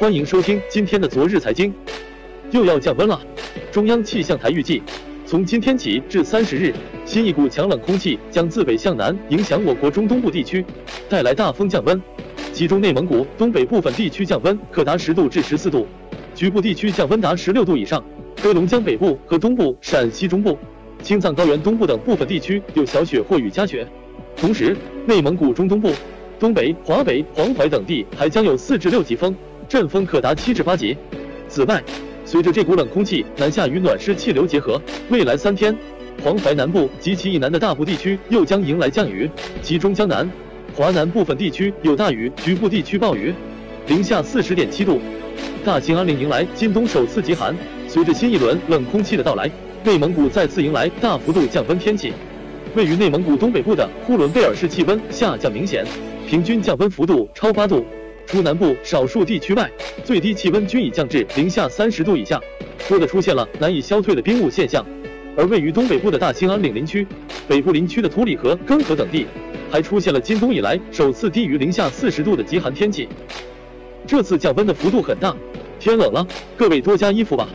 欢迎收听今天的昨日财经。又要降温了，中央气象台预计，从今天起至三十日，新一股强冷空气将自北向南影响我国中东部地区，带来大风降温。其中内蒙古东北部分地区降温可达十度至十四度，局部地区降温达十六度以上。黑龙江北部和东部、陕西中部、青藏高原东部等部分地区有小雪或雨夹雪。同时，内蒙古中东部。东北、华北、黄淮等地还将有四至六级风，阵风可达七至八级。此外，随着这股冷空气南下与暖湿气流结合，未来三天，黄淮南部及其以南的大部地区又将迎来降雨，其中江南、华南部分地区有大雨，局部地区暴雨。零下四十点七度，大兴安岭迎来今冬首次极寒。随着新一轮冷空气的到来，内蒙古再次迎来大幅度降温天气。位于内蒙古东北部的呼伦贝尔市气温下降明显。平均降温幅度超八度，除南部少数地区外，最低气温均已降至零下三十度以下，多的出现了难以消退的冰雾现象。而位于东北部的大兴安岭林区、北部林区的图里河、根河等地，还出现了今冬以来首次低于零下四十度的极寒天气。这次降温的幅度很大，天冷了，各位多加衣服吧。